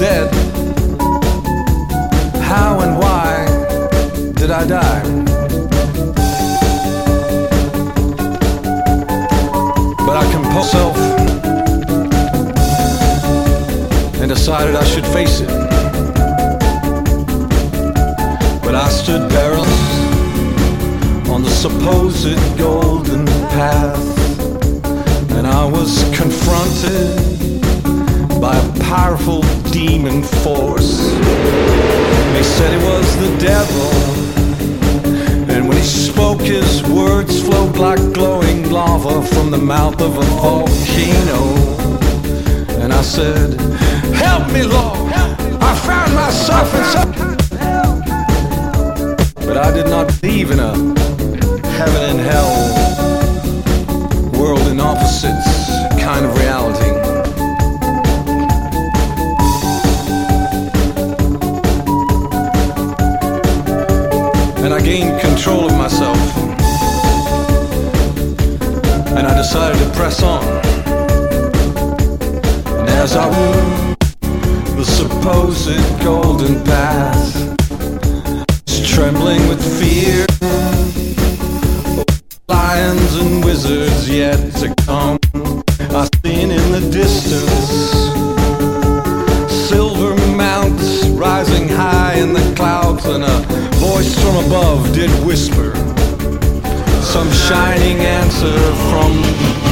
dead. How and why did I die? But I composed myself and decided I should face it. But I stood perilous on the supposed golden path, and I was confronted by a powerful demon force. They said it was the devil. And when he spoke, his words flowed like glowing lava from the mouth of a volcano. And I said, Help me, Lord! I found myself in some. But I did not believe in a heaven and hell world in opposites. control of myself. And I decided to press on. And as I walked the supposed golden path, trembling answer from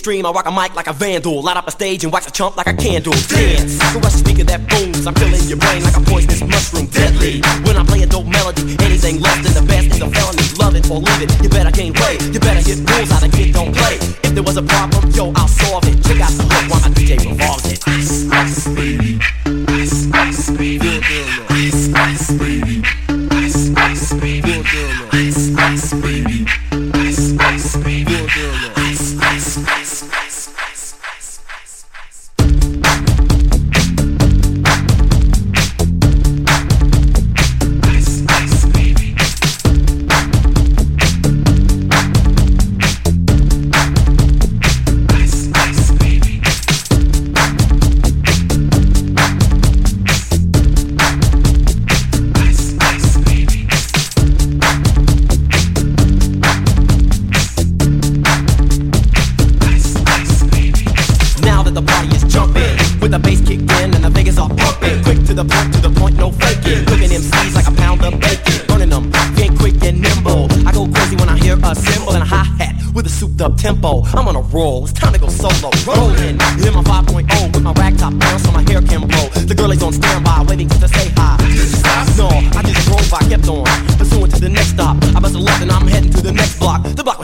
extreme. I rock a mic like a vandal. Light up a stage and wax a chump like a candle. Dance. So rush speaker that booms. I'm filling your brain like a poisonous mushroom. Deadly. When I play a dope melody, anything less than the best is a felony. Love it or live it. You better gain weight. You better hit rules out of kid don't play. If there was a problem, yo, I'll solve it. Check out the hook while my DJ revolves it. is ice, baby. Ice, ice, baby. Ice, ice, baby. Ice, ice, baby.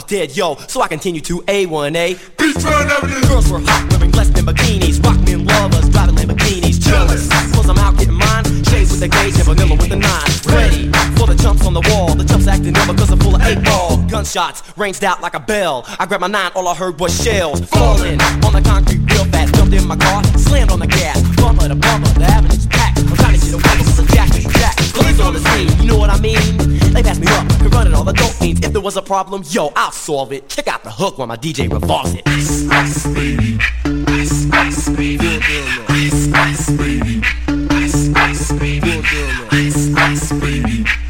Dead, yo, so I continue to A1A. Beachfront Avenue. Girls were hot, wearing less than bikinis. Rock men lovers, driving Lamborghinis. Jealous, cause I'm out getting mine. Shade with the gauge and vanilla with the nine. Ready for the chumps on the wall. The chumps acting up because I'm full of eight ball. Gunshots ranged out like a bell. I grabbed my nine, all I heard was shells falling on the concrete real fast. Jumped in my car, slammed on the gas. Bumper to bumper, the avenue's packed the waist of Jack, Jack, Blaze on the scene, you know what I mean? They pass me up, can run it all, the dope means if there was a problem, yo, I'll solve it. Check out the hook while my DJ revolves it. Ice, ice, baby. Ice, ice, baby. Ice, ice, baby. Ice, ice, baby. Ice, ice, baby.